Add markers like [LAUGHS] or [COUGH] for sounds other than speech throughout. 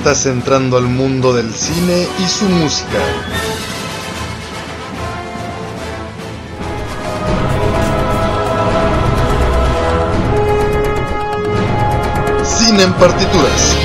Estás entrando al mundo del cine y su música. Cine en partituras.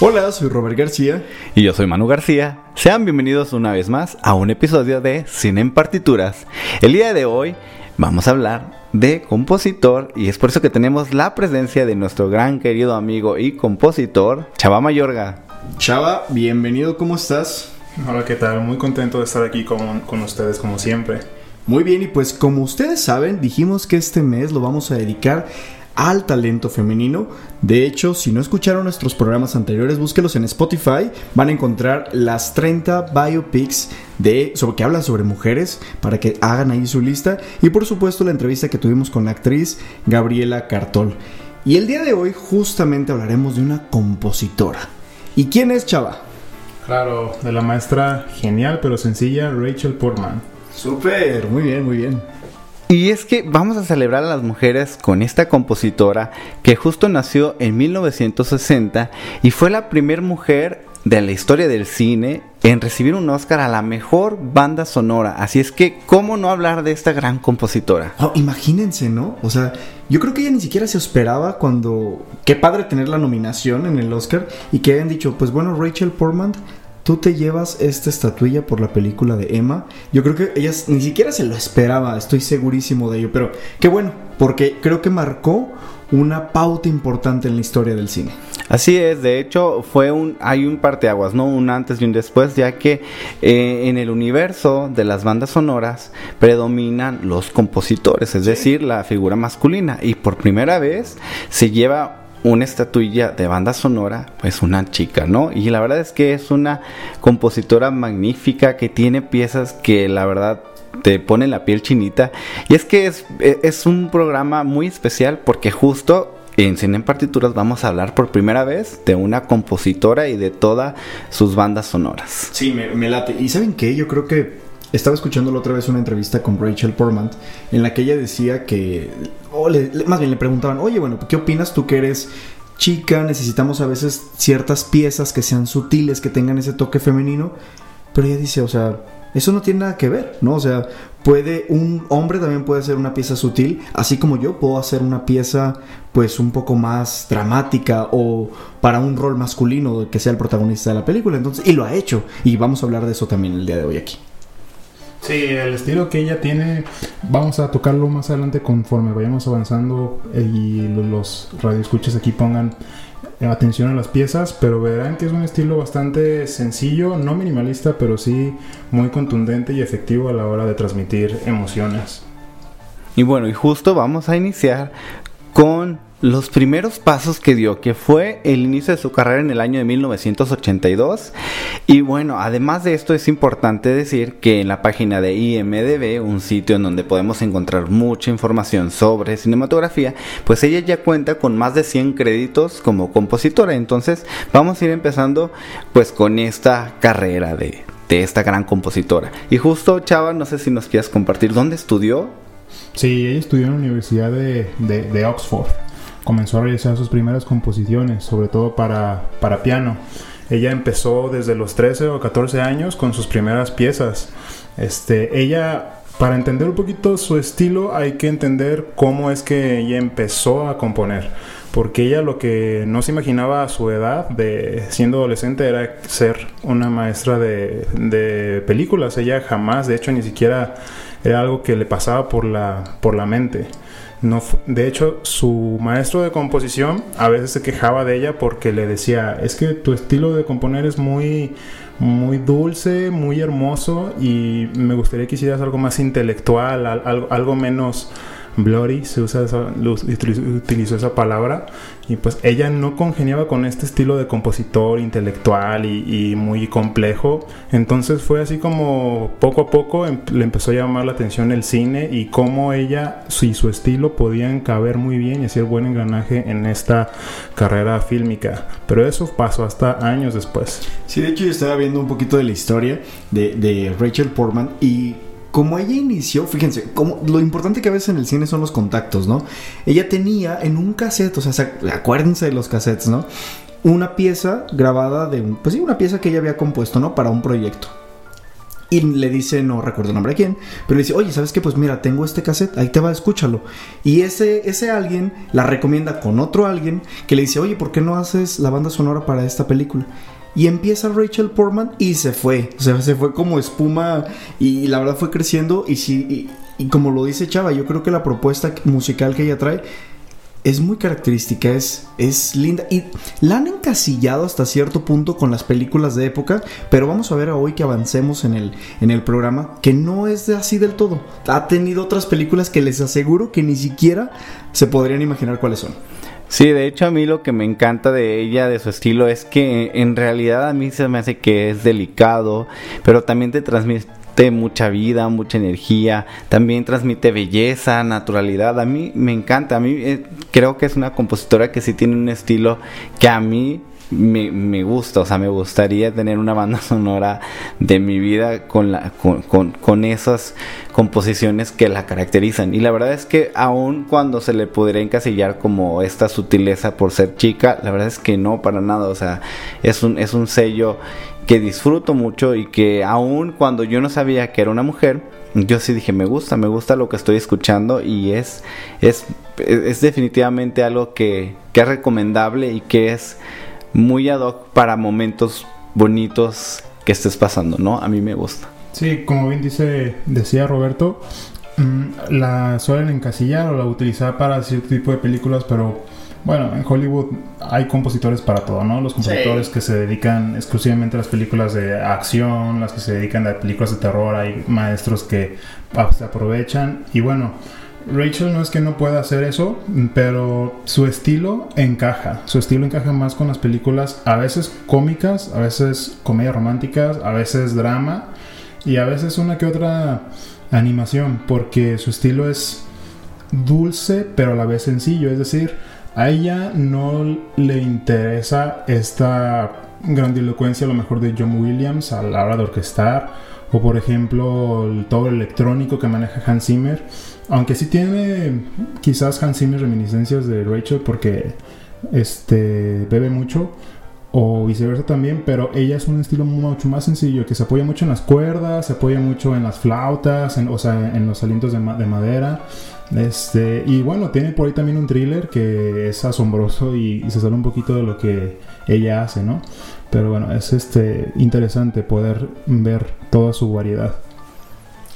Hola, soy Robert García. Y yo soy Manu García. Sean bienvenidos una vez más a un episodio de Cine en Partituras. El día de hoy vamos a hablar de compositor y es por eso que tenemos la presencia de nuestro gran querido amigo y compositor, Chava Mayorga. Chava, bienvenido, ¿cómo estás? Hola, ¿qué tal? Muy contento de estar aquí con, con ustedes como siempre. Muy bien, y pues como ustedes saben, dijimos que este mes lo vamos a dedicar al talento femenino. De hecho, si no escucharon nuestros programas anteriores, búsquelos en Spotify. Van a encontrar las 30 biopics de, sobre, que hablan sobre mujeres para que hagan ahí su lista. Y por supuesto la entrevista que tuvimos con la actriz Gabriela Cartol. Y el día de hoy justamente hablaremos de una compositora. ¿Y quién es Chava? Claro, de la maestra genial pero sencilla Rachel Portman. Súper, muy bien, muy bien. Y es que vamos a celebrar a las mujeres con esta compositora que justo nació en 1960 y fue la primera mujer de la historia del cine en recibir un Oscar a la mejor banda sonora. Así es que, ¿cómo no hablar de esta gran compositora? Oh, imagínense, ¿no? O sea, yo creo que ella ni siquiera se esperaba cuando... Qué padre tener la nominación en el Oscar y que hayan dicho, pues bueno, Rachel Portman, tú te llevas esta estatuilla por la película de Emma. Yo creo que ella ni siquiera se lo esperaba, estoy segurísimo de ello, pero qué bueno, porque creo que marcó una pauta importante en la historia del cine. Así es, de hecho fue un hay un parteaguas, no un antes y un después, ya que eh, en el universo de las bandas sonoras predominan los compositores, es decir, la figura masculina y por primera vez se lleva una estatuilla de banda sonora, pues una chica, ¿no? Y la verdad es que es una compositora magnífica que tiene piezas que la verdad te pone la piel chinita. Y es que es, es un programa muy especial porque justo en Cine en Partituras vamos a hablar por primera vez de una compositora y de todas sus bandas sonoras. Sí, me, me late. ¿Y saben qué? Yo creo que estaba escuchando la otra vez una entrevista con Rachel Portman en la que ella decía que, o le, más bien le preguntaban, oye, bueno, ¿qué opinas tú que eres chica? Necesitamos a veces ciertas piezas que sean sutiles, que tengan ese toque femenino. Pero ella dice, o sea, eso no tiene nada que ver, ¿no? O sea, puede, un hombre también puede hacer una pieza sutil, así como yo puedo hacer una pieza, pues, un poco más dramática o para un rol masculino que sea el protagonista de la película. Entonces, y lo ha hecho. Y vamos a hablar de eso también el día de hoy aquí. Sí, el estilo que ella tiene, vamos a tocarlo más adelante conforme vayamos avanzando y lo- los radioescuchas aquí pongan atención a las piezas, pero verán que es un estilo bastante sencillo, no minimalista, pero sí muy contundente y efectivo a la hora de transmitir emociones. Y bueno, y justo vamos a iniciar con los primeros pasos que dio, que fue el inicio de su carrera en el año de 1982. Y bueno, además de esto es importante decir que en la página de IMDB, un sitio en donde podemos encontrar mucha información sobre cinematografía, pues ella ya cuenta con más de 100 créditos como compositora. Entonces vamos a ir empezando pues con esta carrera de, de esta gran compositora. Y justo Chava, no sé si nos quieras compartir dónde estudió Sí, ella estudió en la Universidad de, de- de Oxford. Comenzó a realizar sus primeras composiciones, sobre todo para, para piano. Ella empezó desde los 13 o 14 años con sus primeras piezas. Este, ella, para entender un poquito su estilo, hay que entender cómo es que ella empezó a componer. Porque ella lo que no se imaginaba a su edad, de siendo adolescente, era ser una maestra de, de películas. Ella jamás, de hecho, ni siquiera era algo que le pasaba por la, por la mente. No, de hecho, su maestro de composición a veces se quejaba de ella porque le decía, es que tu estilo de componer es muy, muy dulce, muy hermoso y me gustaría que hicieras algo más intelectual, al- algo, algo menos blurry, se usa esa, utilizó esa palabra y pues ella no congeniaba con este estilo de compositor intelectual y, muy complejo. Entonces fue así como poco a poco em- le empezó a llamar la atención el cine y cómo ella y su estilo podían caber muy bien y hacer buen engranaje en esta carrera fílmica. Pero eso pasó hasta años después. Sí, de hecho yo estaba viendo un poquito de la historia de Rachel Portman y como ella inició, fíjense, como lo importante que a veces en el cine son los contactos, ¿no? Ella tenía en un cassette, o sea, acuérdense de los cassettes, ¿no? Una pieza grabada de un, pues sí, una pieza que ella había compuesto, ¿no? Para un proyecto. Y le dice, no recuerdo el nombre a quién, pero le dice, oye, ¿sabes qué? Pues mira, tengo este cassette, ahí te va, escúchalo. Y ese, ese alguien la recomienda con otro alguien que le dice, oye, ¿por qué no haces la banda sonora para esta película? Y empieza Rachel Portman y se fue. O sea, se fue como espuma y la verdad fue creciendo. Y, sí, y, como lo dice Chava, yo creo que la propuesta musical que ella trae es muy característica, es, es linda. Y la han encasillado hasta cierto punto con las películas de época. Pero vamos a ver hoy que avancemos en el, en el programa que no es así del todo. Ha tenido otras películas que les aseguro que ni siquiera se podrían imaginar cuáles son. Sí, de hecho a mí lo que me encanta de ella, de su estilo, es que en realidad a mí se me hace que es delicado, pero también te transmite mucha vida, mucha energía, también transmite belleza, naturalidad. A mí me encanta, a mí eh, creo que es una compositora que sí tiene un estilo que a mí me, gusta, o sea, me gustaría tener una banda [LAUGHS] sonora de mi vida con, la, con, con, con esas composiciones que la caracterizan. Y la verdad es que aun cuando se le pudiera encasillar como esta sutileza por ser chica, la verdad es que no, para nada, o sea, es un, es un sello que disfruto mucho y que aun cuando yo no sabía que era una mujer, yo sí dije, me gusta, me gusta lo que estoy escuchando y es, es, es definitivamente algo que, que es recomendable y que es muy ad hoc para momentos bonitos que estés pasando, ¿no? A mí me gusta. Sí, como bien dice, decía Roberto, mm, la suelen encasillar o la utilizar para cierto tipo de películas, pero bueno, en Hollywood hay compositores para todo, ¿no? Los compositores que se dedican exclusivamente a las películas de acción, las que se dedican a películas de terror, hay maestros que ah, se aprovechan y bueno. Rachel no es que no pueda hacer eso, pero su estilo encaja. Su estilo encaja más con las películas, a veces cómicas, a veces comedias románticas, a veces drama y a veces una que otra animación, porque su estilo es dulce pero a la vez sencillo. Es decir, a ella no le interesa esta grandilocuencia a lo mejor de John Williams a la hora de orquestar. O por ejemplo todo el electrónico que maneja Hans Zimmer. Aunque sí tiene quizás Hans reminiscencias de Rachel porque este bebe mucho o viceversa también, pero ella es un estilo mucho más sencillo, que se apoya mucho en las cuerdas, se apoya mucho en las flautas, en, o sea, en los alientos de madera. Este, y bueno, tiene por ahí también un thriller que es asombroso y, y se sale un poquito de lo que ella hace, ¿no? Pero bueno, es este interesante poder ver toda su variedad.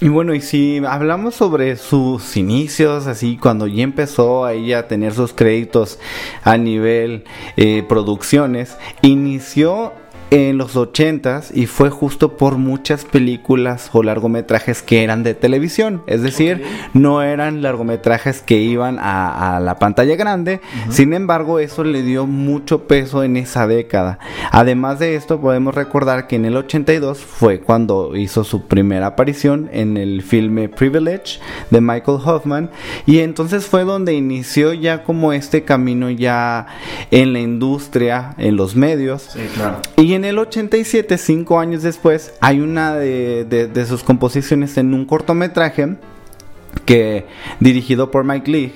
Y bueno, y si hablamos sobre sus inicios, así cuando ya empezó ella a tener sus créditos a nivel eh, producciones, inició en los 80s y fue justo por muchas películas o largometrajes que eran de televisión. Es decir, no eran largometrajes que iban a, a la pantalla grande. Sin embargo, eso le dio mucho peso en esa década. Además de esto, podemos recordar que en el 82 fue cuando hizo su primera aparición en el filme Privilege de Michael Hoffman. Y entonces fue donde inició ya como este camino ya en la industria, en los medios. Sí, claro. Y en el 87, cinco años después, hay una de sus composiciones en un cortometraje que dirigido por Mike Leigh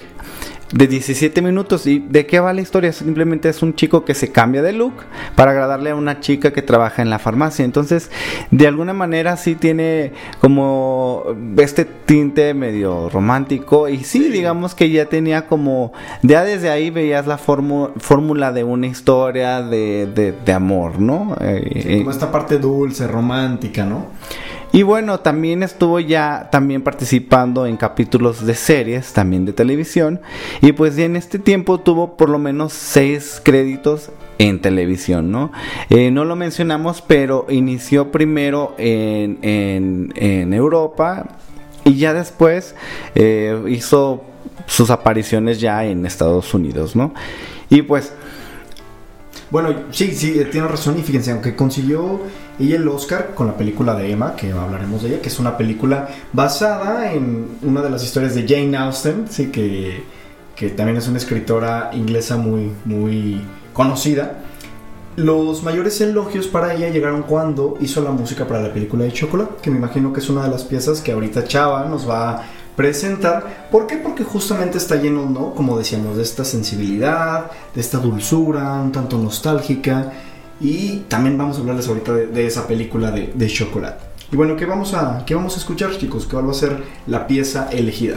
de 17 minutos. ¿Y de qué va la historia? Simplemente es un chico que se cambia de look para agradarle a una chica que trabaja en la farmacia. Entonces, de alguna manera sí tiene como este tinte medio romántico. Y sí, digamos que ya tenía como, ya desde ahí veías la fórmula de una historia de, de- de amor, ¿no? Eh, eh, Como esta parte dulce, romántica, ¿no? Y bueno, también estuvo ya también participando en capítulos de series, también de televisión. Y pues en este tiempo tuvo por lo menos seis créditos en televisión, ¿no? Eh, no lo mencionamos, pero inició primero en, en, en Europa y ya después eh, hizo sus apariciones ya en Estados Unidos, ¿no? Y pues Bueno, sí, sí, eh, tiene razón. Y fíjense, aunque consiguió ella el Oscar con la película de Emma, que hablaremos de ella, que es una película basada en una de las historias de Jane Austen, sí, que, que también es una escritora inglesa muy, muy conocida. Los mayores elogios para ella llegaron cuando hizo la música para la película de Chocolate, que me imagino que es una de las piezas que ahorita Chava nos va a presentar. ¿Por qué? Porque justamente está lleno, ¿no? Como decíamos, de esta sensibilidad, de esta dulzura, un tanto nostálgica. Y también vamos a hablarles ahorita de, de esa película de, Chocolate. Y bueno, ¿qué vamos, a, ¿qué vamos a escuchar, chicos? ¿Cuál va a ser la pieza elegida?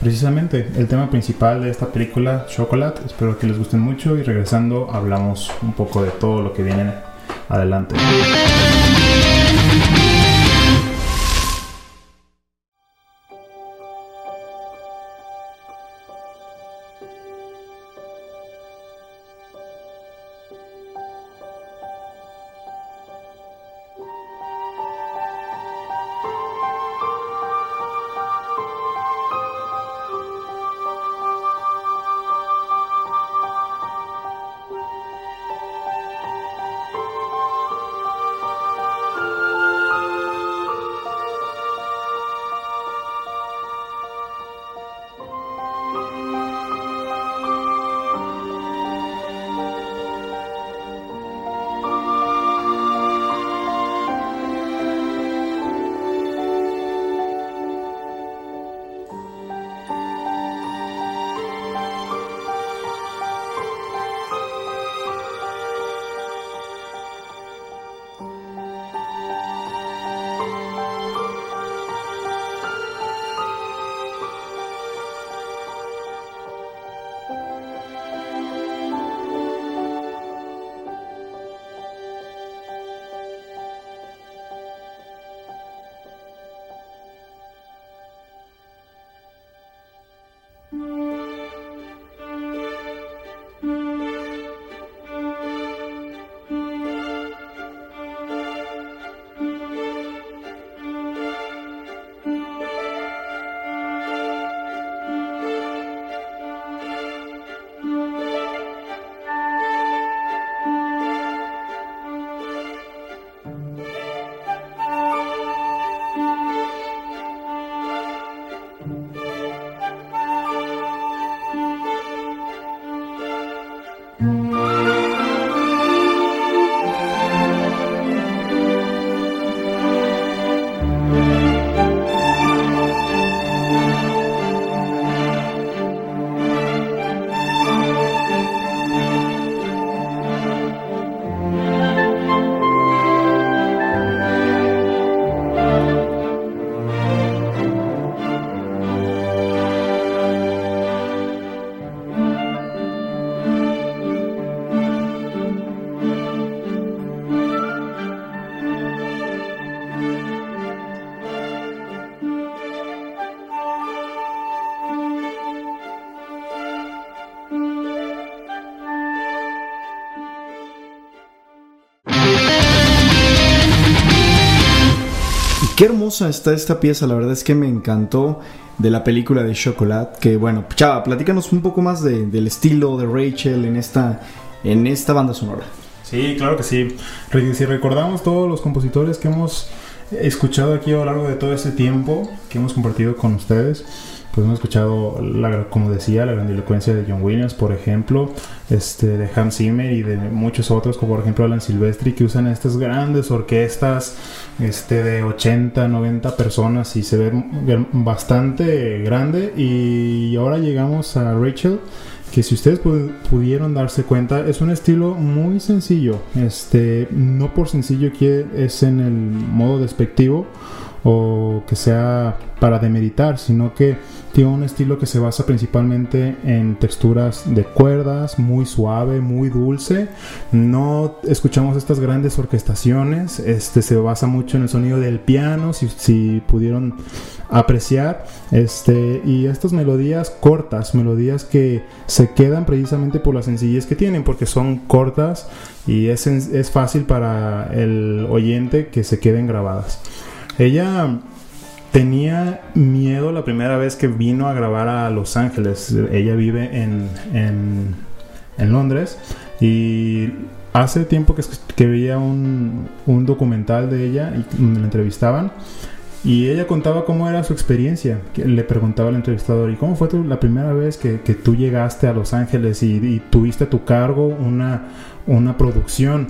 Precisamente el tema principal de esta película, Chocolate. Espero que les guste mucho y regresando hablamos un poco de todo lo que viene adelante. Qué hermosa está esta pieza, la verdad es que me encantó de la película de Chocolate. Que bueno, Chava, platícanos un poco más de- del estilo de Rachel en esta, en esta banda sonora. Sí, claro que sí. Si recordamos todos los compositores que hemos escuchado aquí a lo largo de todo este tiempo que hemos compartido con ustedes, pues hemos escuchado, la, como decía, la grandilocuencia de John Williams, por ejemplo, este, de Hans Zimmer y de muchos otros, como por ejemplo Alan Silvestri, que usan estas grandes orquestas este, de 80, 90 personas y se ve bastante grande. Y ahora llegamos a Rachel que si ustedes pu- pudieron darse cuenta es un estilo muy sencillo este no por sencillo que es en el modo despectivo o que sea para demeritar, sino que tiene un estilo que se basa principalmente en texturas de cuerdas, muy suave, muy dulce. No escuchamos estas grandes orquestaciones, este se basa mucho en el sonido del piano, si, si pudieron apreciar, este y estas melodías cortas, melodías que se quedan precisamente por la sencillez que tienen, porque son cortas y es, es fácil para el oyente que se queden grabadas. Ella tenía miedo la primera vez que vino a grabar a Los Ángeles. Ella vive en, en, Londres y hace tiempo que, que veía un, un, documental de ella y la entrevistaban. Y ella contaba cómo era su experiencia. Le preguntaba al entrevistador, ¿y cómo fue la primera vez que, que, tú llegaste a Los Ángeles y, y tuviste a tu cargo una, una producción?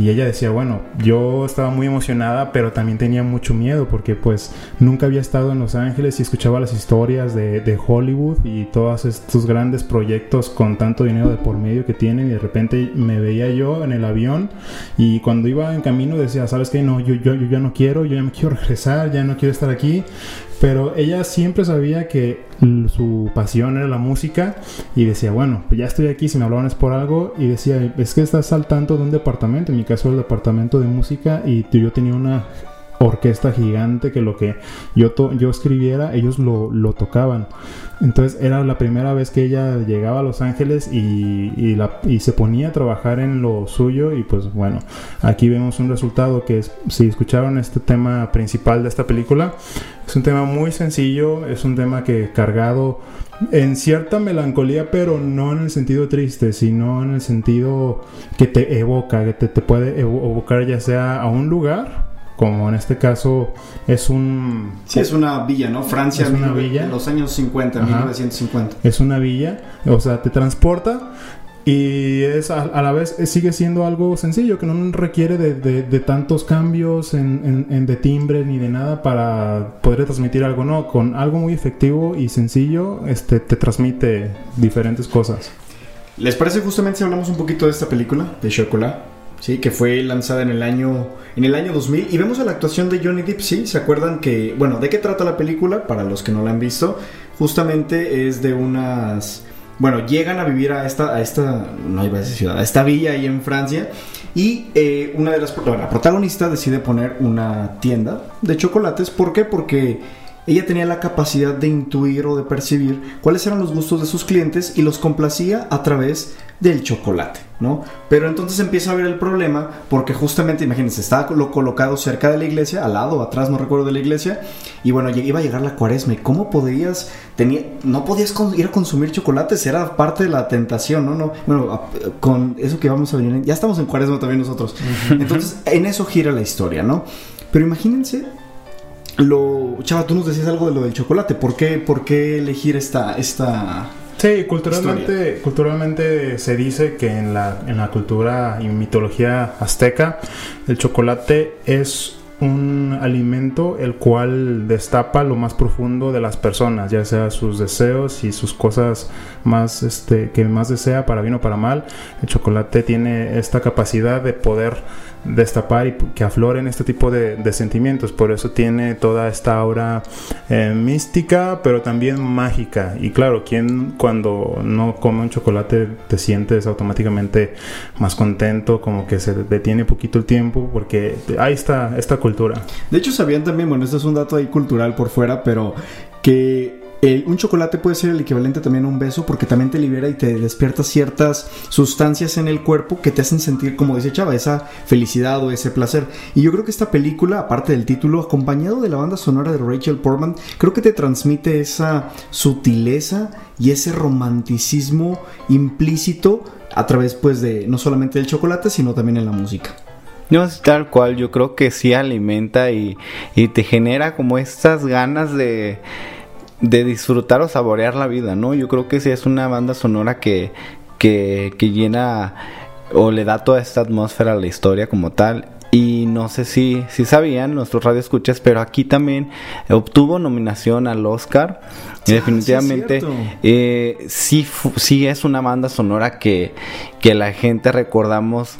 Y ella decía, bueno, yo estaba muy emocionada, pero también tenía mucho miedo porque pues nunca había estado en Los Ángeles y escuchaba las historias de, de, Hollywood y todos estos grandes proyectos con tanto dinero de por medio que tienen y de repente me veía yo en el avión y cuando iba en camino decía, ¿sabes qué? No, yo, yo, yo ya no quiero, yo ya me quiero [LAUGHS] regresar, ya no quiero estar aquí. Pero ella siempre sabía que su pasión era la música y decía, bueno, pues ya estoy aquí, si me hablaban es por algo. Y decía, es que estás al tanto de un departamento, en mi caso el departamento de música, y yo tenía una orquesta gigante que lo que yo, yo escribiera, ellos lo, lo, tocaban. Entonces era la primera vez que ella llegaba a Los Ángeles y, y, se ponía a trabajar en lo suyo y pues bueno, aquí vemos un resultado que si escucharon este tema principal de esta película, es un tema muy sencillo, es un tema que cargado en cierta melancolía, pero no en el sentido triste, sino en el sentido que te evoca, que te, te puede evocar ya sea a un lugar como en este caso es un... Sí, es una villa, ¿no? Francia, es una villa. En los años 50, Ajá. 1950. Es una villa, o sea, te transporta y es a, a, la vez sigue siendo algo sencillo, que no requiere de, de, de tantos cambios en, en, en, de timbre ni de nada para poder transmitir algo, no, con algo muy efectivo y sencillo, este, te transmite diferentes cosas. ¿Les parece justamente si hablamos un poquito de esta película, de Chocolat? Sí, que fue lanzada en el año en el año 2000 y vemos a la actuación de Johnny Depp, sí, se acuerdan que, bueno, ¿de qué trata la película? Para los que no la han visto, justamente es de unas bueno, llegan a vivir a esta, a esta, no iba a decir ciudad, a esta villa ahí en Francia. Y eh, una de las, la protagonista decide poner una tienda de chocolates. ¿Por qué? Porque ella tenía la capacidad de intuir o de percibir cuáles eran los gustos de sus clientes y los complacía a través del chocolate, ¿no? Pero entonces empieza a ver el problema porque justamente, imagínense, estaba lo colocado cerca de la iglesia, al lado, atrás, no recuerdo de la iglesia, y bueno, iba a llegar la cuaresma, ¿y cómo podías, tenía, no podías ir a consumir chocolates, era parte de la tentación, ¿no? no bueno, con eso que vamos a venir, ya estamos en cuaresma también nosotros, entonces en eso gira la historia, ¿no? Pero imagínense lo, Chava, tú nos decías algo de lo del chocolate. ¿Por qué, por qué elegir esta, esta Sí, culturalmente, culturalmente se dice que en la, en la cultura y mitología azteca el chocolate es un alimento el cual destapa lo más profundo de las personas, ya sea sus deseos y sus cosas más este que más desea para bien o para mal. El chocolate tiene esta capacidad de poder destapar y que afloren este tipo de, sentimientos. Por eso tiene toda esta aura eh, mística, pero también mágica. Y claro, quien cuando no come un chocolate te sientes automáticamente más contento, como que se detiene poquito el tiempo, porque ahí está esta cultura. De hecho, sabían también, bueno, esto es un dato ahí cultural por fuera, pero que el, un chocolate puede ser el equivalente también a un beso porque también te libera y te despierta ciertas sustancias en el cuerpo que te hacen sentir, como dice Chava, esa felicidad o ese placer. Y yo creo que esta película, aparte del título, acompañado de la banda sonora de Rachel Portman, creo que te transmite esa sutileza y ese romanticismo implícito a través pues de no solamente del chocolate, sino también en la música. No, tal cual, yo creo que sí alimenta y, y te genera como estas ganas de de disfrutar o saborear la vida, ¿no? Yo creo que sí es una banda sonora que, que, que llena o le da toda esta atmósfera a la historia como tal. Y no sé si, si sabían nuestros radioescuchas, pero aquí también obtuvo nominación al Oscar. Y definitivamente eh, sí, sí es una banda sonora que, que la gente recordamos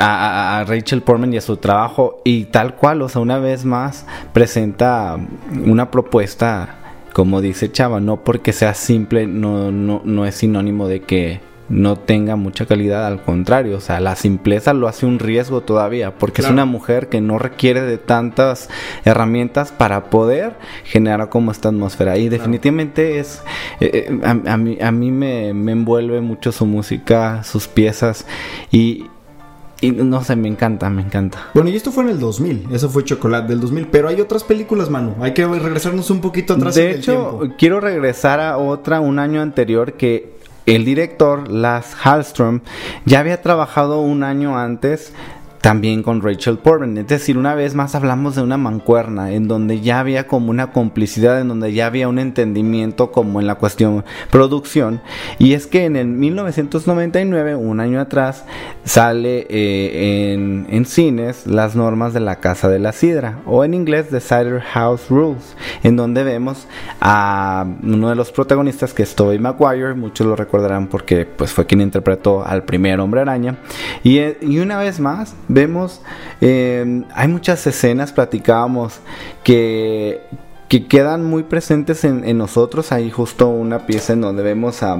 a, a Rachel Portman y a su trabajo y tal cual, o sea, una vez más presenta una propuesta, como dice Chava, no porque sea simple, no, no, no es sinónimo de que no tenga mucha calidad, al contrario, o sea, la simpleza lo hace un riesgo todavía, porque es una mujer que no requiere de tantas herramientas para poder generar como esta atmósfera. Y definitivamente es, eh, eh, a, a mí, a mí me, me envuelve mucho su música, sus piezas, y, y no sé, me encanta, me encanta. Bueno, y esto fue en el 2000, eso fue Chocolate del 2000, pero hay otras películas, mano. Hay que regresarnos un poquito atrás De en el hecho, tiempo. quiero regresar a otra un año anterior que el director, Lars Hallström, ya había trabajado un año antes también con Rachel Portman. Es decir, una vez más hablamos de una mancuerna en donde ya había como una complicidad, en donde ya había un entendimiento como en la cuestión producción. Y es que en el 1999, un año atrás, sale eh, en, cines las normas de la Casa de la Sidra, o en inglés The Cider House Rules, en donde vemos a uno de los protagonistas que es Tobey Maguire, muchos lo recordarán porque pues fue quien interpretó al primer hombre araña, y, eh, y una vez más vemos, eh, hay muchas escenas, platicábamos, que, que quedan muy presentes en, en nosotros, hay justo una pieza en donde vemos a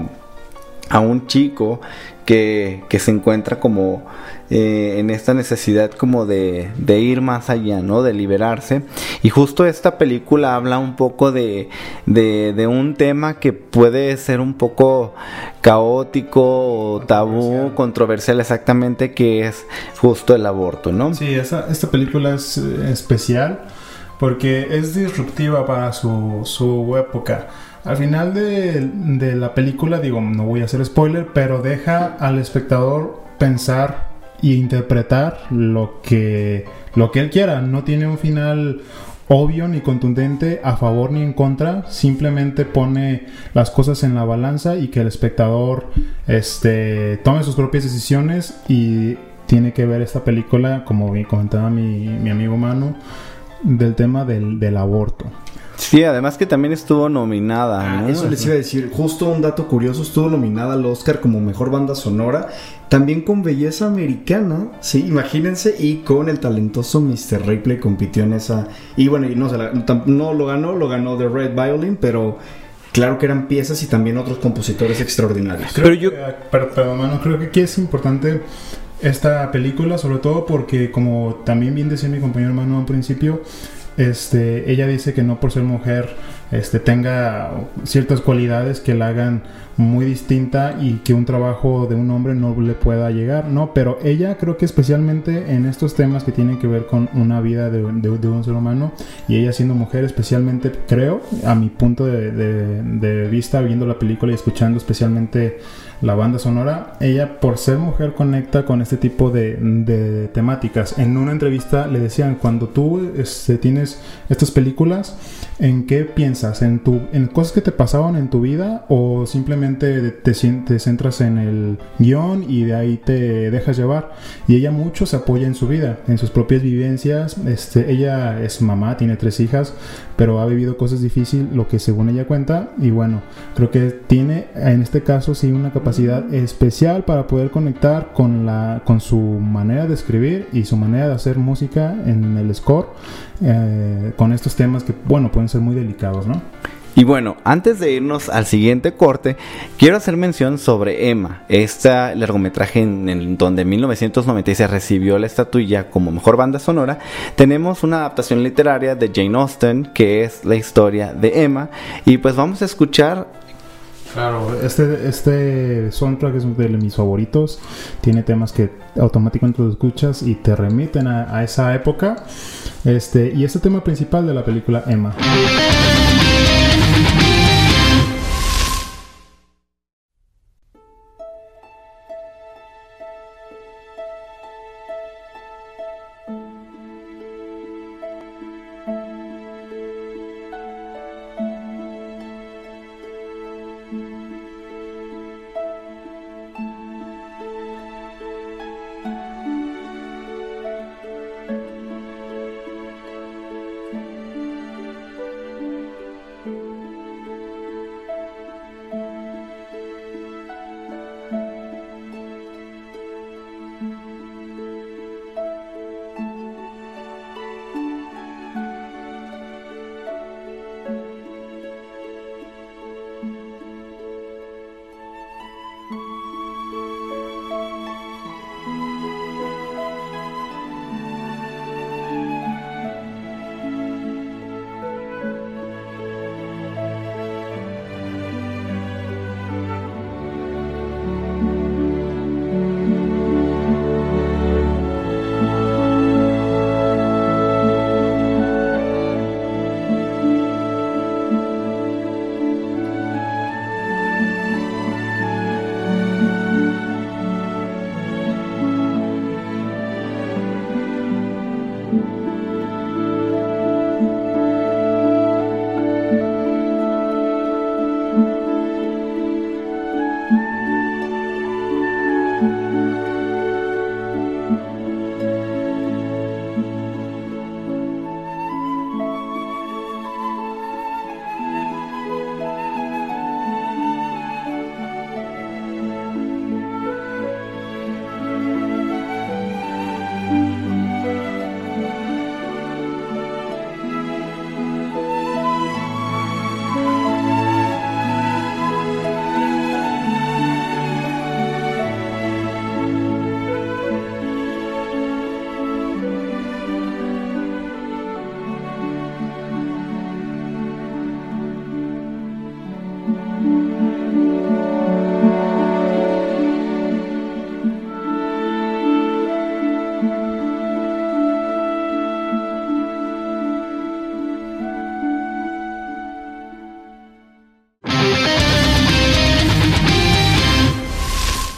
a un chico que, que se encuentra como eh, en esta necesidad como de, de ir más allá, ¿no? De liberarse. Y justo esta película habla un poco de, de, de un tema que puede ser un poco caótico o tabú, controversial exactamente, que es justo el aborto, ¿no? Sí, esa, esta película es eh, especial porque es disruptiva para su, su época. Al final de, de la película, digo, no voy a hacer spoiler, pero deja al espectador pensar y interpretar lo que, lo que él quiera. No tiene un final obvio ni contundente a favor ni en contra, simplemente pone las cosas en la balanza y que el espectador este, tome sus propias decisiones y tiene que ver esta película, como comentaba mi, mi amigo Manu, del tema del, del aborto. Sí, además que también estuvo nominada, Ah, ¿no? eso les iba a decir, justo un dato curioso, estuvo nominada al Oscar como mejor banda sonora, también con Belleza Americana, sí, imagínense, y con el talentoso Mr. Ripley compitió en esa, y bueno, y no, se la- no lo ganó, lo ganó The Red Violin, pero claro que eran piezas y también otros compositores extraordinarios. Creo Pero yo- que, per- perdón, mano, creo que aquí es importante esta película, sobre todo porque, como también bien decía mi compañero hermano al principio, este, ella dice que no por ser mujer este, tenga ciertas cualidades que la hagan muy distinta y que un trabajo de un hombre no le pueda llegar, ¿no? Pero ella creo que especialmente en estos temas que tienen que ver con una vida de, un ser humano y ella siendo mujer especialmente, creo, a mi punto de vista, viendo la película y escuchando especialmente la banda sonora, ella por ser mujer conecta con este tipo de, de temáticas. En una entrevista le decían, cuando tú este, tienes estas películas, ¿en qué piensas? ¿En, tu, ¿En cosas que te pasaban en tu vida o simplemente te, te centras en el guion y de ahí te dejas llevar? Y ella mucho se apoya en su vida, en sus propias vivencias. Este, ella es mamá, tiene tres hijas, pero ha vivido cosas difíciles, lo que según ella cuenta. Y bueno, creo que tiene en este caso sí una capacidad especial para poder conectar con, la, con su manera de escribir y su manera de hacer música en el score eh, con estos temas que, bueno, pueden ser muy delicados, ¿no? Y bueno, antes de irnos al siguiente corte, quiero hacer mención sobre Emma, este largometraje en, donde en 1996 recibió la estatuilla como mejor banda sonora. Tenemos una adaptación literaria de Jane Austen, que es la historia de Emma, y pues vamos a escuchar Claro, este, este soundtrack es uno de mis favoritos. Tiene temas que automáticamente los escuchas y te remiten a, a esa época. Este, y este tema principal de la película Emma.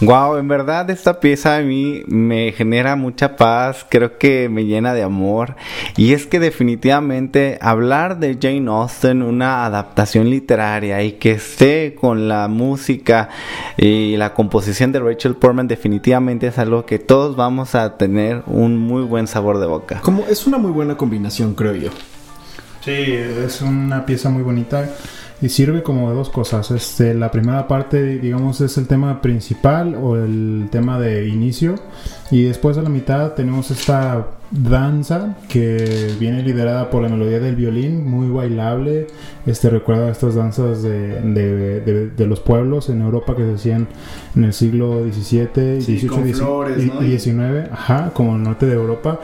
Wow, en verdad esta pieza a mí me genera mucha paz, creo que me llena de amor y es que definitivamente hablar de Jane Austen, una adaptación literaria y que esté con la música y la composición de Rachel Portman definitivamente es algo que todos vamos a tener un muy buen sabor de boca. Como es una muy buena combinación, creo yo. Sí, es una pieza muy bonita y sirve como de dos cosas. Este, la primera parte, digamos, es el tema principal o el tema de inicio y después a la mitad tenemos esta danza que viene liderada por la melodía del violín, muy bailable. Este recuerda a estas danzas de, de, de, de los pueblos en Europa que se hacían en el siglo XVII, Sí, XVIII, con XIX, flores, ¿no? ajá, como el norte de Europa.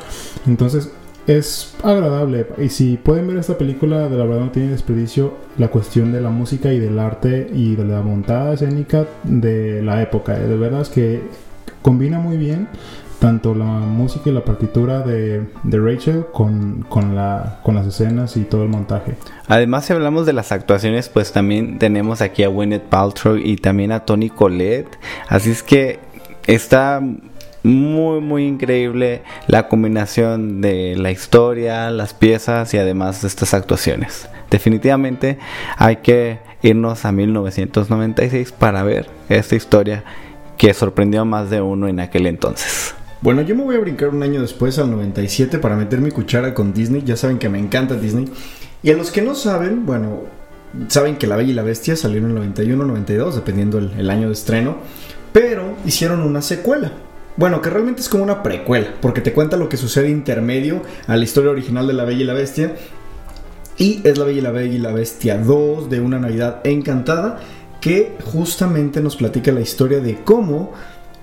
Entonces es agradable. Y si pueden ver esta película de la verdad no tiene desperdicio la cuestión de la música y del arte y de la montada escénica de la época. De verdad es que combina muy bien tanto la música y la partitura de, de Rachel con, con, la, con las escenas y todo el montaje. Además, si hablamos de las actuaciones, pues también tenemos aquí a Gwyneth Paltrow y también a Tony Collette. Así es que está muy, muy increíble la combinación de la historia, las piezas y además de estas actuaciones. Definitivamente hay que irnos a 1996 para ver esta historia que sorprendió a más de uno en aquel entonces. Bueno, yo me voy a brincar un año después, al 97, para meter mi cuchara con Disney. Ya saben que me encanta Disney. Y a los que no saben, bueno, saben que La Bella y la Bestia salieron en el 91, 92, dependiendo el, el año de estreno. Pero hicieron una secuela. Bueno, que realmente es como una precuela, porque te cuenta lo que sucede intermedio a la historia original de La Bella y la Bestia. Y es La Bella y la Bella y la Bestia 2 de una Navidad encantada, que justamente nos platica la historia de cómo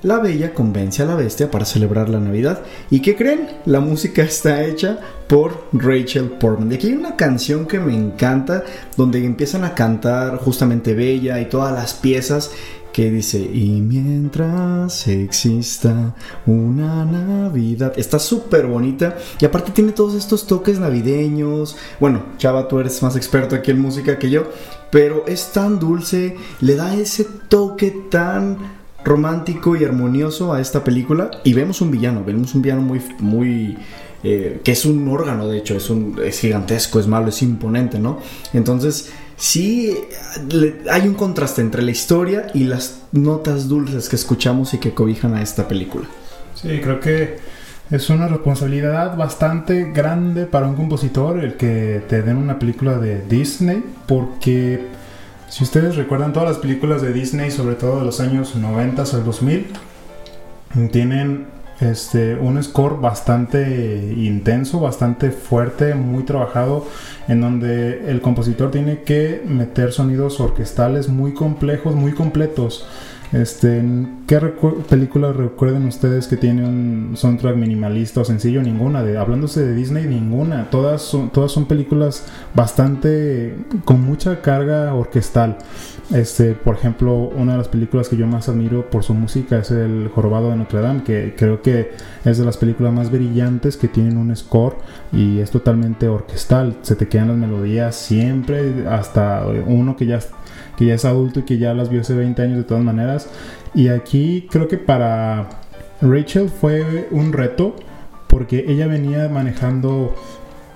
la Bella convence a la Bestia para celebrar la Navidad. ¿Y qué creen? La música [LAUGHS] está hecha por Rachel Portman. Y aquí hay una canción que me encanta, donde empiezan a cantar justamente Bella y todas las piezas que dice, y mientras exista una Navidad, está súper bonita y aparte tiene todos estos toques navideños. Bueno, Chava, tú eres más experto aquí en música que yo, pero es tan dulce, le da ese toque tan romántico y armonioso a esta película y vemos un villano, vemos un villano muy, muy eh, que es un órgano, de hecho, es, un, es gigantesco, es malo, es imponente, ¿no? Entonces, sí, hay un contraste entre la historia y las notas dulces que escuchamos y que cobijan a esta película. Sí, creo que es una responsabilidad bastante grande para un compositor el que te den una película de Disney, porque si ustedes recuerdan todas las películas de Disney, sobre todo de los años 90 al 2000, tienen este, un score bastante intenso, bastante fuerte, muy trabajado, en donde el compositor tiene que meter sonidos orquestales muy complejos, muy completos. Este, ¿Qué recu- película recuerden ustedes que tiene un soundtrack minimalista o sencillo? Ninguna. Hablándose de Disney, ninguna. Todas son, todas son películas bastante con mucha carga orquestal. Este, por ejemplo, una de las películas que yo más admiro por su música es El Jorobado de Notre Dame, que creo que es de las películas más brillantes que tienen un score y es totalmente orquestal. Se te quedan las melodías siempre, hasta uno que ya que ya es adulto y que ya las vio hace 20 años de todas maneras. Y aquí creo que para Rachel fue un reto porque ella venía manejando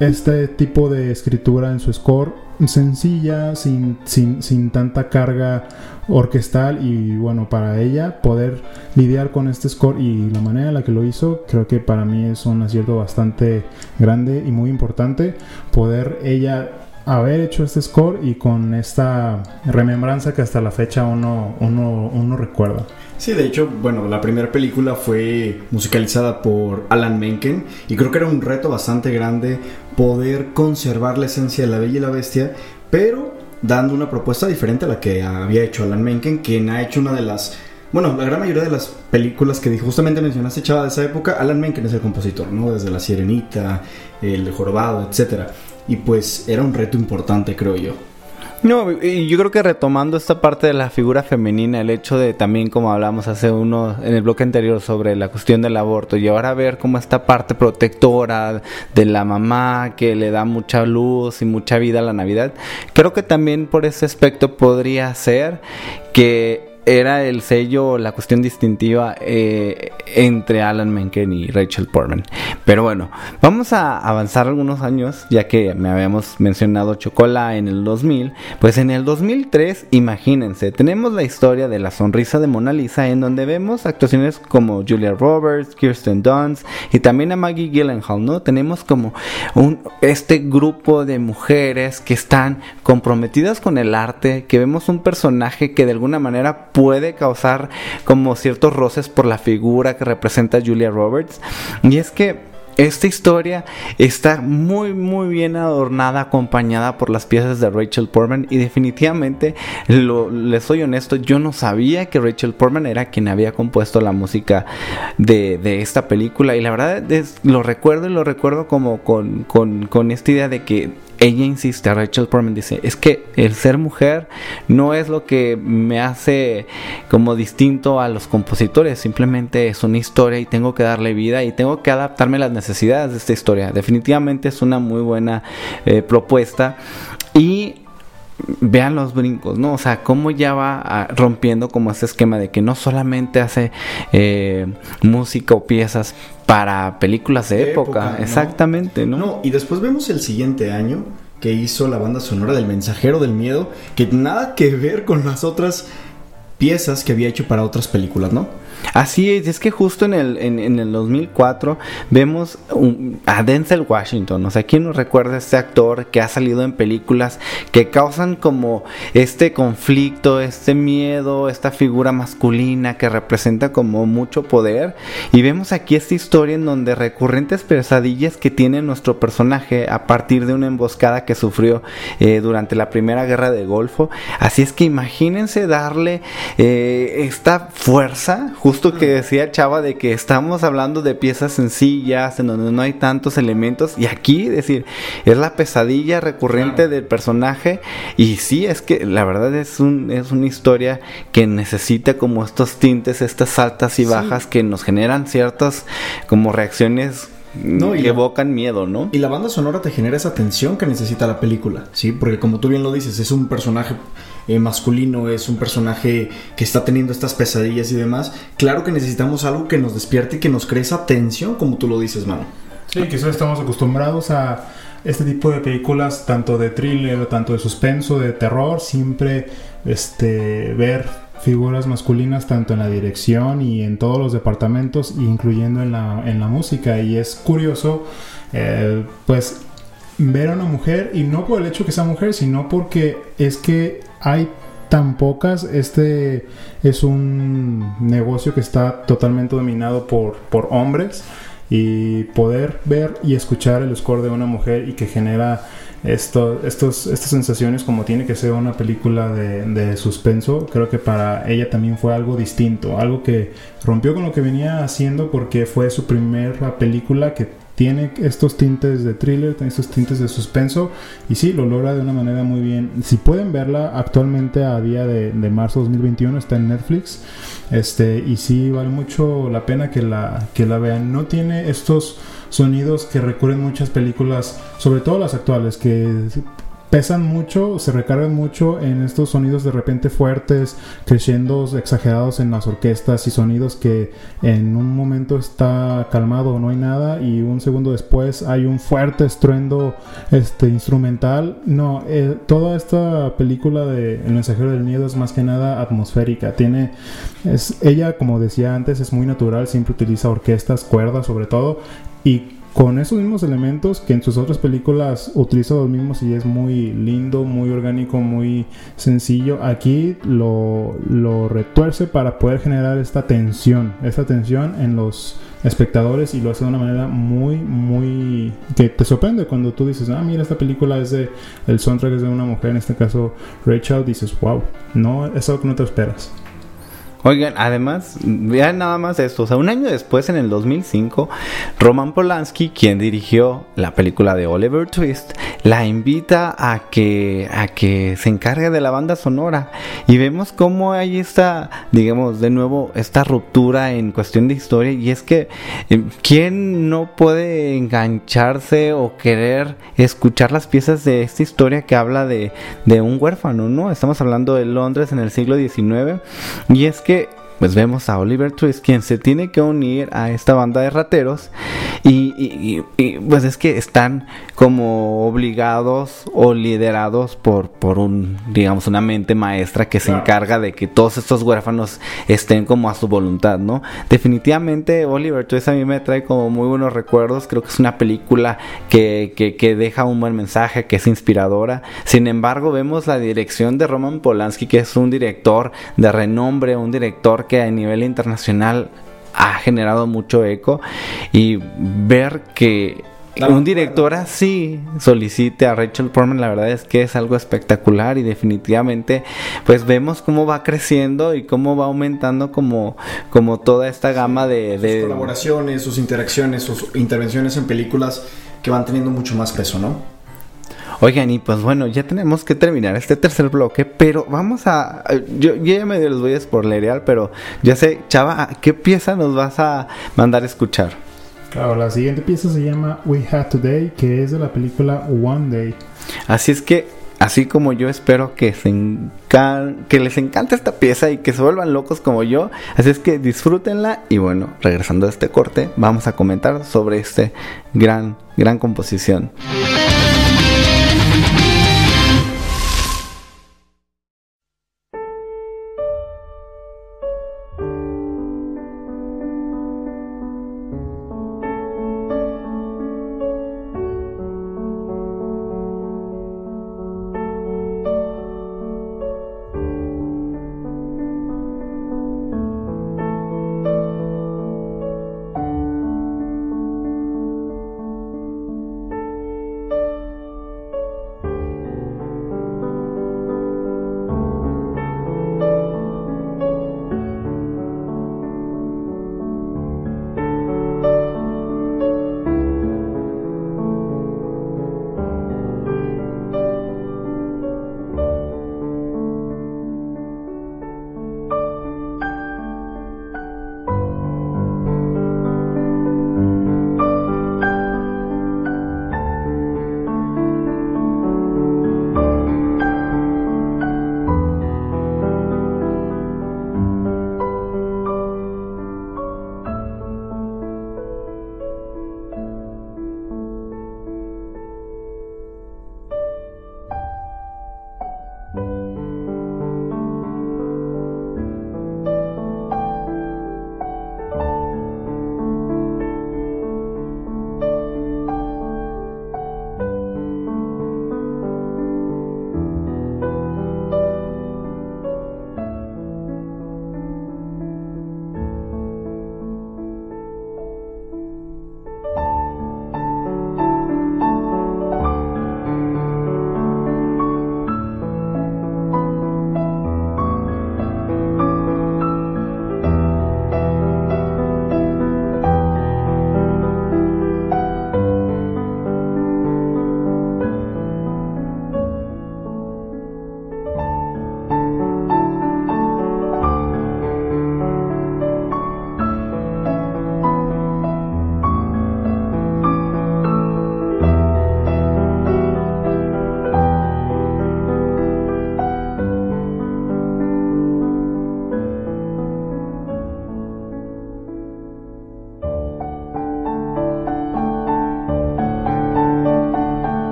este tipo de escritura en su score sencilla, sin, sin, sin tanta carga orquestal y bueno, para ella poder lidiar con este score y la manera en la que lo hizo, creo que para mí es un acierto bastante grande y muy importante poder ella haber hecho este score y con esta remembranza que hasta la fecha uno, uno, uno recuerda. Sí, de hecho, bueno, la primera película fue musicalizada por Alan Menken y creo que era un reto bastante grande poder conservar la esencia de La Bella y la Bestia, pero dando una propuesta diferente a la que había hecho Alan Menken, quien ha hecho una de las, bueno, la gran mayoría de las películas que justamente mencionaste, chava, de esa época, Alan Menken es el compositor, ¿no? Desde La Sirenita, El Jorobado, etcétera. Y pues era un reto importante, creo yo. No, yo creo que retomando esta parte de la figura femenina, el hecho de también, como hablamos hace uno en el bloque anterior sobre la cuestión del aborto, y ahora ver cómo esta parte protectora de la mamá que le da mucha luz y mucha vida a la Navidad, creo que también por ese aspecto podría ser que era el sello, la cuestión distintiva eh, entre Alan Menken y Rachel Portman. Pero bueno, vamos a avanzar algunos años, ya que me habíamos mencionado Chocola en el 2000. Pues en el 2003, imagínense, tenemos la historia de la sonrisa de Mona Lisa, en donde vemos actuaciones como Julia Roberts, Kirsten Dunst y también a Maggie Gyllenhaal, ¿no? Tenemos como un, este grupo de mujeres que están comprometidas con el arte, que vemos un personaje que de alguna manera puede causar como ciertos roces por la figura que representa Julia Roberts. Y es que esta historia está muy muy bien adornada, acompañada por las piezas de Rachel Portman y definitivamente, lo, les soy honesto, yo no sabía que Rachel Portman era quien había compuesto la música de, de esta película y la verdad es, lo recuerdo y lo recuerdo como con, con, con esta idea de que ella insiste, Rachel Portman dice, es que el ser mujer no es lo que me hace como distinto a los compositores, simplemente es una historia y tengo que darle vida y tengo que adaptarme a las necesidades de esta historia. Definitivamente es una muy buena eh, propuesta y vean los brincos, ¿no? O sea, cómo ya va ah, rompiendo como ese esquema de que no solamente hace eh, música o piezas para películas de, época, exactamente, ¿no? No, y después vemos el siguiente año que hizo la banda sonora del Mensajero del Miedo, que nada que ver con las otras piezas que había hecho para otras películas, ¿no? Así es, es que justo en el, en, en el 2004 vemos a Denzel Washington, o sea, ¿quién nos recuerda a este actor que ha salido en películas que causan como este conflicto, este miedo, esta figura masculina que representa como mucho poder? Y vemos aquí esta historia en donde recurrentes pesadillas que tiene nuestro personaje a partir de una emboscada que sufrió eh, durante la Primera Guerra de Golfo. Así es que imagínense darle eh, esta fuerza, que decía Chava de que estamos hablando de piezas sencillas en donde no hay tantos elementos y aquí decir es la pesadilla recurrente del personaje y sí es que la verdad es un es una historia que necesita como estos tintes estas altas y bajas que nos generan ciertas como reacciones No, y que la- evocan miedo, ¿no? Y la banda sonora te genera esa tensión que necesita la película, ¿sí? Porque como tú bien lo dices, es un personaje eh, masculino, es un personaje que está teniendo estas pesadillas y demás. Claro que necesitamos algo que nos despierte y que nos cree esa tensión, como tú lo dices, mano. Sí, quizás estamos acostumbrados a este tipo de películas, tanto de thriller, tanto de suspenso, de terror, siempre este, ver figuras masculinas tanto en la dirección y en todos los departamentos, incluyendo en la, en la música. Y es curioso, eh, pues, ver a una mujer, y no por el hecho que sea mujer, sino porque es que hay tan pocas, este es un negocio que está totalmente dominado por, por hombres y poder ver y escuchar el score de una mujer y que genera esto, estos, estas sensaciones como tiene que ser una película de, de suspenso, creo que para ella también fue algo distinto, algo que rompió con lo que venía haciendo porque fue su primera película que tiene estos tintes de thriller, tiene estos tintes de suspenso y sí, lo logra de una manera muy bien. Si pueden verla actualmente a día de, de marzo 2021 está en Netflix este y sí vale mucho la pena que la, que la vean. No tiene estos sonidos que recurren muchas películas, sobre todo las actuales, que pesan mucho, se recargan mucho en estos sonidos de repente fuertes, crescendos exagerados en las orquestas y sonidos que en un momento está calmado, no hay nada y un segundo después hay un fuerte estruendo este instrumental. No, eh, toda esta película de El mensajero del miedo es más que nada atmosférica. Tiene es ella como decía antes es muy natural, siempre utiliza orquestas, cuerdas sobre todo y con esos mismos elementos que en sus otras películas utiliza los mismos y es muy lindo, muy orgánico, muy sencillo. Aquí lo, lo retuerce para poder generar esta tensión, esta tensión en los espectadores y lo hace de una manera muy, muy... que te sorprende cuando tú dices, ah, mira, esta película es de... el soundtrack es de una mujer, en este caso Rachel, dices, wow, no, es algo que no te esperas. Oigan, además, vean nada más esto. O sea, un año después, en el 2005, Roman Polanski, quien dirigió la película de Oliver Twist, la invita a que, a que se encargue de la banda sonora. Y vemos cómo hay esta, digamos, de nuevo, esta ruptura en cuestión de historia. Y es que, eh, ¿quién no puede engancharse o querer escuchar las piezas de esta historia que habla de, de un huérfano, ¿no? Estamos hablando de Londres en el siglo XIX. Y es que け pues vemos a Oliver Twist quien se tiene que unir a esta banda de rateros y, pues es que están como obligados o liderados por, por un digamos una mente maestra que se encarga de que todos estos huérfanos estén como a su voluntad no definitivamente Oliver Twist a mí me trae como muy buenos recuerdos. Creo que es una película que, que, que deja un buen mensaje que es inspiradora. Sin embargo vemos la dirección de Roman Polanski que es un director de renombre un director que a nivel internacional ha generado mucho eco y ver que un director así solicite a Rachel Portman, la verdad es que es algo espectacular y definitivamente pues vemos cómo va creciendo y cómo va aumentando como, como toda esta gama de, de... Sus colaboraciones, sus interacciones, sus intervenciones en películas que van teniendo mucho más peso, ¿no? Oigan, y pues bueno, ya tenemos que terminar este tercer bloque, pero vamos a. Yo, ya medio los voy a spoilerear, pero ya sé, Chava, ¿qué pieza nos vas a mandar a escuchar? Claro, la siguiente pieza se llama We Had Today, que es de la película One Day. Así es que, así como yo espero que, se que les encante esta pieza y que se vuelvan locos como yo, así es que disfrútenla y bueno, regresando a este corte, vamos a comentar sobre este gran, gran composición.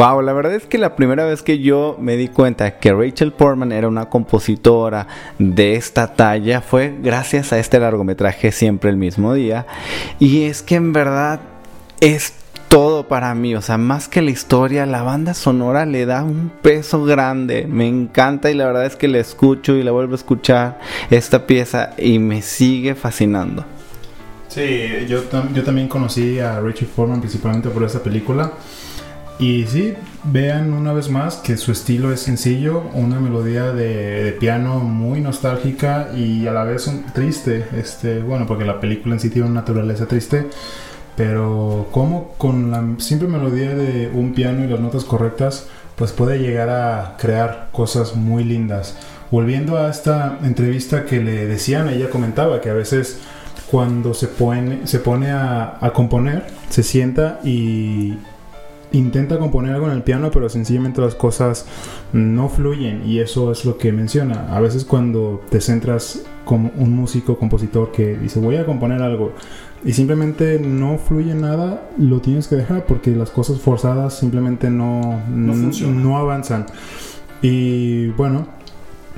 Wow, la verdad es que la primera vez que yo me di cuenta que Rachel Portman era una compositora de esta talla fue gracias a este largometraje siempre el mismo día. Y es que en verdad es todo para mí, o sea, más que la historia, la banda sonora le da un peso grande, me encanta y la verdad es que la escucho y la vuelvo a escuchar esta pieza y me sigue fascinando. Sí, yo, yo también conocí a Richard Foreman principalmente por esta película. Y sí, vean una vez más que su estilo es sencillo, una melodía de, de piano muy nostálgica y a la vez un- triste. Este, bueno, porque la película en sí tiene una naturaleza triste, pero como con la simple melodía de un piano y las notas correctas, pues puede llegar a crear cosas muy lindas. Volviendo a esta entrevista que le decían, ella comentaba que a veces cuando se pone, se pone a, a componer, se sienta y intenta componer algo en el piano, pero sencillamente las cosas no fluyen y eso es lo que menciona. A veces cuando te centras como un músico, compositor que dice voy a componer algo y simplemente no fluye nada, lo tienes que dejar porque las cosas forzadas simplemente no, No no avanzan. Y bueno,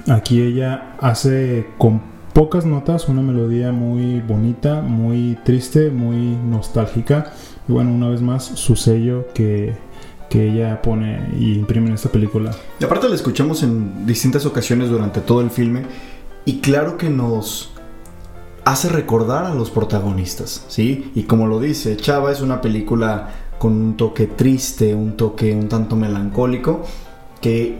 aquí ella hace con pocas notas una melodía muy bonita, muy triste, muy nostálgica. Y bueno, una vez más, su sello que, que ella pone y imprime en esta película. Y aparte la escuchamos en distintas ocasiones durante todo el filme y claro que nos hace recordar a los protagonistas, ¿sí? Y como lo dice, Chava es una película con un toque triste, un toque un tanto melancólico que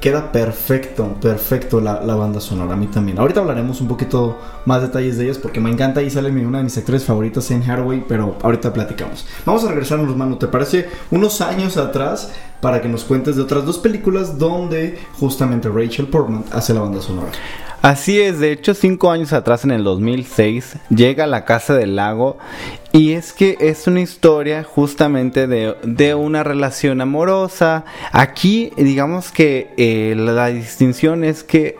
queda perfecto, perfecto la, la banda sonora, a mí también. Ahorita hablaremos un poquito más detalles de ellas porque me encanta, ahí sale una de mis actrices favoritas en Hathaway, pero ahorita platicamos. Vamos a regresarnos, mano, ¿te parece? Unos años atrás para que nos cuentes de otras dos películas donde justamente Rachel Portman hace la banda sonora. Así es, de hecho cinco años atrás en el 2006 llega a la Casa del Lago y es que es una historia justamente de, de una relación amorosa. Aquí digamos que eh, la, la distinción es que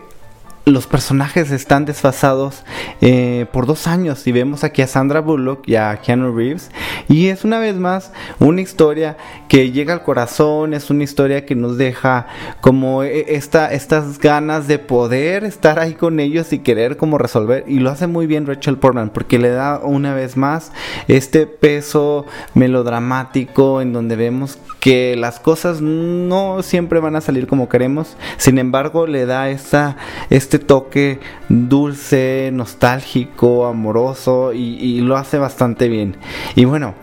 los personajes están desfasados eh, por dos años y vemos aquí a Sandra Bullock y a Keanu Reeves y es una vez más una historia que llega al corazón, es una historia que nos deja como eh, esta, estas ganas de poder estar ahí con ellos y querer como resolver y lo hace muy bien Rachel Portman porque le da una vez más este peso melodramático en donde vemos que las cosas no siempre van a salir como queremos, sin embargo le da esta, este toque dulce, nostálgico, amoroso y, y lo hace bastante bien. Y bueno,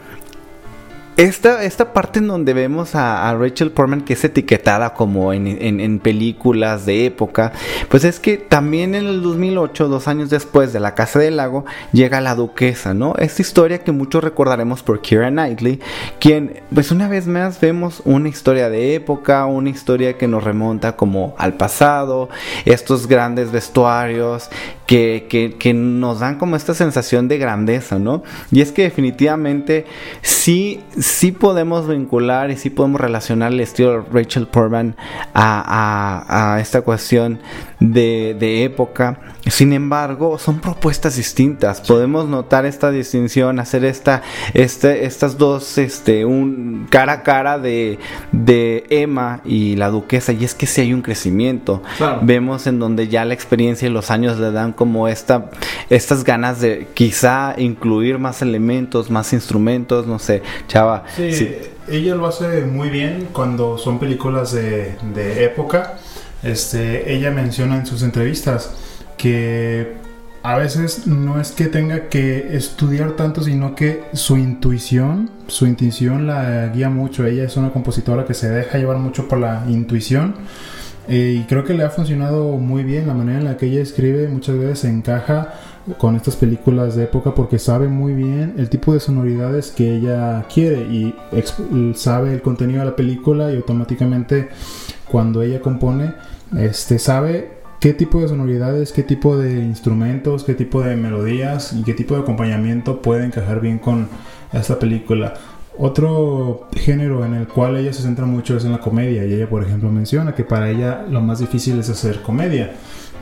esta, esta parte en donde vemos a, Rachel Portman que es etiquetada como en, en- películas de época, pues es que también en el 2008, dos años después de La Casa del Lago, llega La Duquesa, ¿no? Esta historia que muchos recordaremos por Keira Knightley, quien pues una vez más vemos una historia de época, una historia que nos remonta como al pasado, estos grandes vestuarios que, que, que nos dan como esta sensación de grandeza, ¿no? Y es que definitivamente sí, sí podemos vincular y sí podemos relacionar el estilo de Rachel Portman a, a- esta cuestión de, de época. Sin embargo, son propuestas distintas. Podemos notar esta distinción, hacer esta, este, estas dos, este, un cara a cara de, de Emma y la duquesa. Y es que sí hay un crecimiento. Claro. Vemos en donde ya la experiencia y los años le dan como esta, estas ganas de quizá incluir más elementos, más instrumentos, no sé, chava. Sí, sí. ella lo hace muy bien cuando son películas de, de época. Este, ella menciona en sus entrevistas que a veces no es que tenga que estudiar tanto, sino que su intuición, su intuición la guía mucho. Ella es una compositora que se deja llevar mucho por la intuición. Eh, y creo que le ha funcionado muy bien la manera en la que ella escribe. Muchas veces encaja con estas películas de época porque sabe muy bien el tipo de sonoridades que ella quiere y sabe el contenido de la película y automáticamente cuando ella compone este sabe qué tipo de sonoridades, qué tipo de instrumentos, qué tipo de melodías y qué tipo de acompañamiento puede encajar bien con esta película. Otro género en el cual ella se centra mucho es en la comedia y ella por ejemplo menciona que para ella lo más difícil es hacer comedia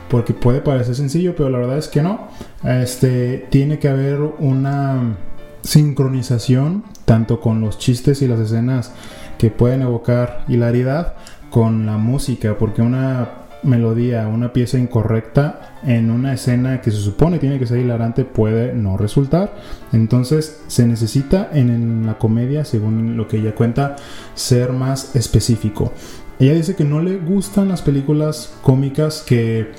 porque puede parecer sencillo pero la verdad es que no este tiene que haber una sincronización tanto con los chistes y las escenas que pueden evocar hilaridad con la música, porque una melodía, una pieza incorrecta en una escena que se supone tiene que ser hilarante puede no resultar. Entonces se necesita en, la comedia, según lo que ella cuenta, ser más específico. Ella dice que no le gustan las películas cómicas que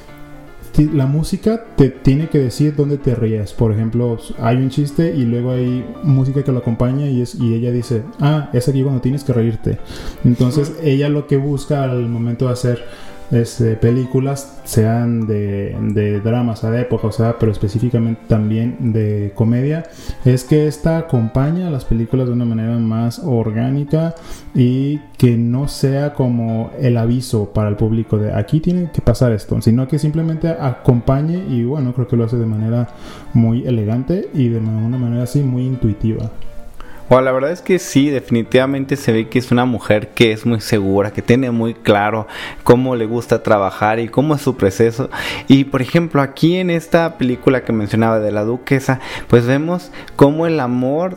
la música te tiene que decir dónde te ríes. Por ejemplo, hay un chiste y luego hay música que lo acompaña y, es, y ella dice, ah, es aquí cuando tienes que reírte. Entonces ella lo que busca al momento de hacer este, películas, sean de, de dramas a de época, o sea, pero específicamente también de comedia, es que esta acompaña a las películas de una manera más orgánica y que no sea como el aviso para el público de aquí tiene que pasar esto, sino que simplemente acompañe y bueno, creo que lo hace de manera muy elegante y de una manera así muy intuitiva. Bueno, la verdad es que sí, definitivamente se ve que es una mujer que es muy segura, que tiene muy claro cómo le gusta trabajar y cómo es su proceso. Y por ejemplo, aquí en esta película que mencionaba de la duquesa, pues vemos cómo el amor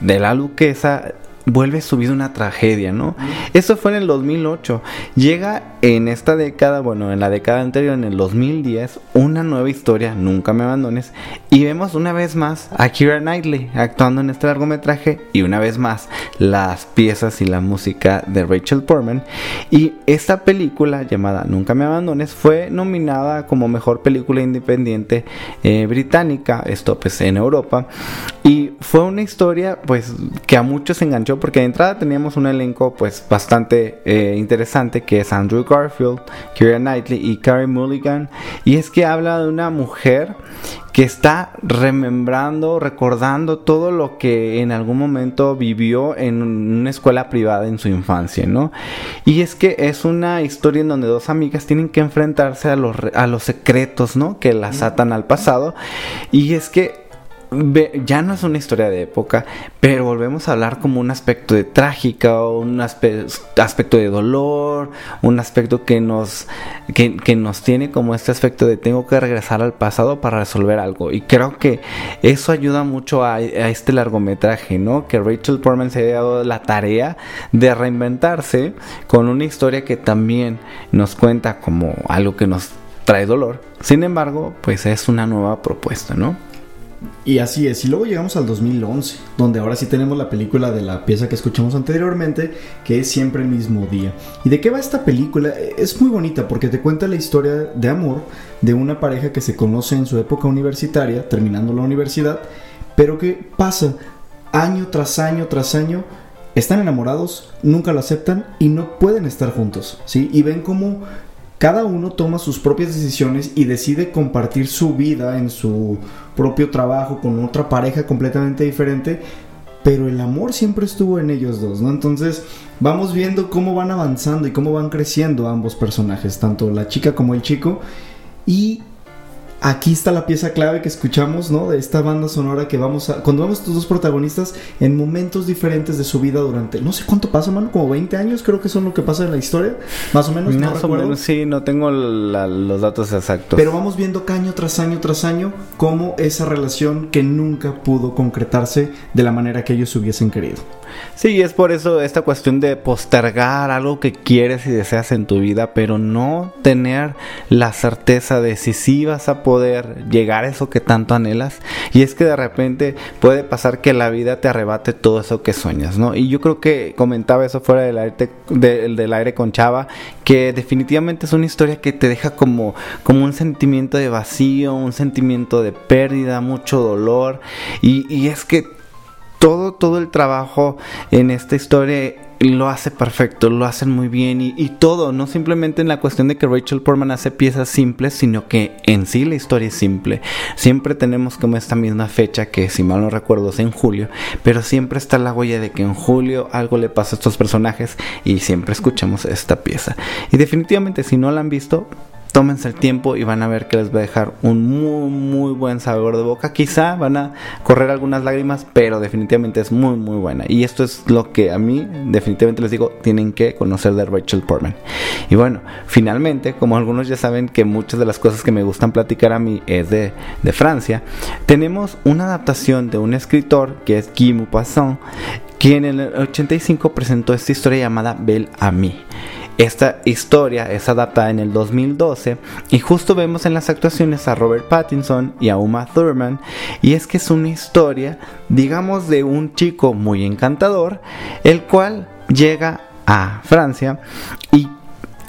de la duquesa vuelve su vida una tragedia, ¿no? Eso fue en el 2008. Llega en esta década, bueno, en la década anterior, en el 2010, una nueva historia, Nunca me abandones, y vemos una vez más a Kira Knightley actuando en este largometraje y una vez más las piezas y la música de Rachel Portman. Y esta película llamada Nunca me abandones fue nominada como mejor película independiente eh, británica, esto pues en Europa, y fue una historia pues que a muchos enganchó porque de entrada teníamos un elenco pues bastante eh, interesante que es Andrew Garfield, Keira Knightley y Carey Mulligan y es que habla de una mujer que está remembrando, recordando todo lo que en algún momento vivió en una escuela privada en su infancia, ¿no? Y es que es una historia en donde dos amigas tienen que enfrentarse a los, a los secretos, ¿no? Que las atan al pasado. Y es que ya no es una historia de época, pero volvemos a hablar como un aspecto de trágica, un aspe- aspecto de dolor, un aspecto que nos, que, nos tiene como este aspecto de tengo que regresar al pasado para resolver algo. Y creo que eso ayuda mucho a, a este largometraje, ¿no? Que Rachel Portman se haya dado la tarea de reinventarse con una historia que también nos cuenta como algo que nos trae dolor. Sin embargo, pues es una nueva propuesta, ¿no? Y así es, y luego llegamos al 2011, donde ahora sí tenemos la película de la pieza que escuchamos anteriormente, que es siempre el mismo día. ¿Y de qué va esta película? Eh, Es muy bonita porque te cuenta la historia de amor de una pareja que se conoce en su época universitaria, terminando la universidad, pero que pasa año tras año tras año, están enamorados, nunca lo aceptan y no pueden estar juntos, ¿sí? Y ven cómo cada uno toma sus propias decisiones y decide compartir su vida en su propio trabajo con otra pareja completamente diferente, pero el amor siempre estuvo en ellos dos, ¿no? Entonces vamos viendo cómo van avanzando y cómo van creciendo ambos personajes, tanto la chica como el chico, y aquí está la pieza clave que escuchamos, ¿no? De esta banda sonora que vamos a... Cuando vemos estos dos protagonistas en momentos diferentes de su vida durante... No sé cuánto pasa, mano, como 20 años creo que son lo que pasa en la historia, más o menos, no Más o recuerdo. menos, sí, no tengo la- los datos exactos. Pero vamos viendo año tras año tras año cómo esa relación que nunca pudo concretarse de la manera que ellos hubiesen querido. Sí, es por eso esta cuestión de postergar algo que quieres y deseas en tu vida, pero no tener la certeza de si sí vas a poder llegar a eso que tanto anhelas. Y es que de repente puede pasar que la vida te arrebate todo eso que sueñas, ¿no? Y yo creo que comentaba eso fuera del aire, de- del aire con Chava, que definitivamente es una historia que te deja como, como un sentimiento de vacío, un sentimiento de pérdida, mucho dolor. Y, y es que todo, todo el trabajo en esta historia lo hace perfecto, lo hacen muy bien y, todo, no simplemente en la cuestión de que Rachel Portman hace piezas simples, sino que en sí la historia es simple. Siempre tenemos como esta misma fecha que si mal no recuerdo es en julio, pero siempre está la huella de que en julio algo le pasa a estos personajes y siempre escuchamos esta pieza. Y definitivamente si no la han visto, tómense el tiempo y van a ver que les va a dejar un muy muy buen sabor de boca. Quizá van a correr algunas lágrimas, pero definitivamente es muy muy buena. Y esto es lo que a mí definitivamente les digo, tienen que conocer de Rachel Portman. Y bueno, finalmente, como algunos ya saben que muchas de las cosas que me gustan platicar a mí es de, de Francia, tenemos una adaptación de un escritor que es Guy Maupassant quien en el 85 presentó esta historia llamada Bel a mí. Esta historia es adaptada en el 2012 y justo vemos en las actuaciones a Robert Pattinson y a Uma Thurman y es que es una historia, digamos, de un chico muy encantador, el cual llega a Francia y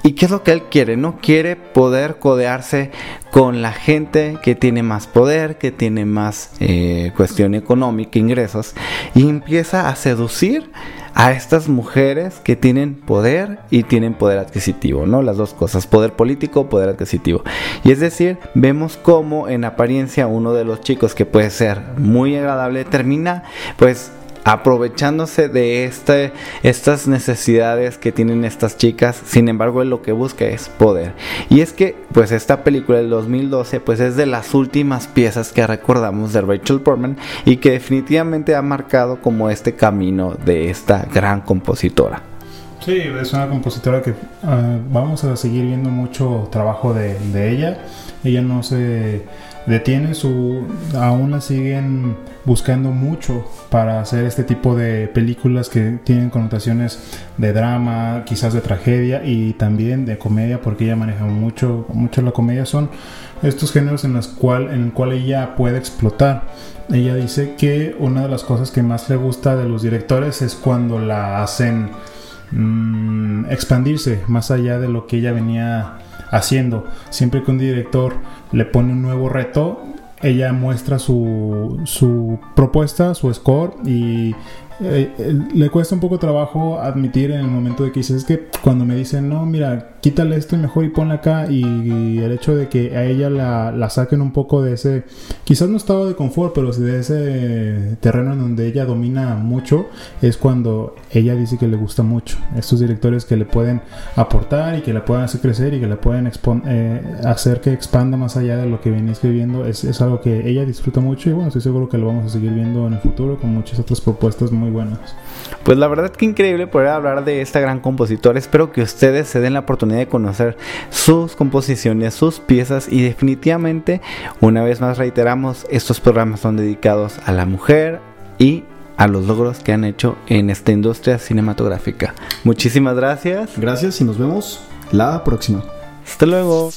¿Y qué es lo que él quiere? No quiere poder codearse con la gente que tiene más poder, que tiene más eh, cuestión económica, ingresos, y empieza a seducir a estas mujeres que tienen poder y tienen poder adquisitivo, ¿no? Las dos cosas, poder político, poder adquisitivo. Y es decir, vemos cómo en apariencia uno de los chicos que puede ser muy agradable termina pues aprovechándose de este, estas necesidades que tienen estas chicas, sin embargo él lo que busca es poder. Y es que pues esta película del 2012 pues es de las últimas piezas que recordamos de Rachel Portman y que definitivamente ha marcado como este camino de esta gran compositora. Sí, es una compositora que ah, vamos a seguir viendo mucho trabajo de, de ella. Ella no se detiene su aún la siguen buscando mucho para hacer este tipo de películas que tienen connotaciones de drama quizás de tragedia y también de comedia porque ella maneja mucho mucho la comedia. Son estos géneros en los cual en el cual ella puede explotar. Ella dice que una de las cosas que más le gusta de los directores es cuando la hacen mm, expandirse más allá de lo que ella venía haciendo. Siempre que un director le pone un nuevo reto, ella muestra su, su propuesta, su score y eh, eh, le cuesta un poco trabajo admitir en el momento de que dices, es que cuando me dicen, no, mira, quítale esto y mejor y ponla acá, y, el hecho de que a ella la, la, saquen un poco de ese, quizás no estado de confort, pero de ese terreno en donde ella domina mucho, es cuando ella dice que le gusta mucho. Estos directores que le pueden aportar y que la puedan hacer crecer y que la pueden eh, hacer que expanda más allá de lo que viene escribiendo, es, es algo que ella disfruta mucho y bueno, estoy seguro que lo vamos a seguir viendo en el futuro con muchas otras propuestas muy buenas. Pues la verdad que increíble poder hablar de esta gran compositora. Espero que ustedes se den la oportunidad de conocer sus composiciones, sus piezas y definitivamente, una vez más reiteramos, estos programas son dedicados a la mujer y a los logros que han hecho en esta industria cinematográfica. Muchísimas gracias. Gracias y nos vemos la próxima. Hasta luego.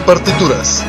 Partituras.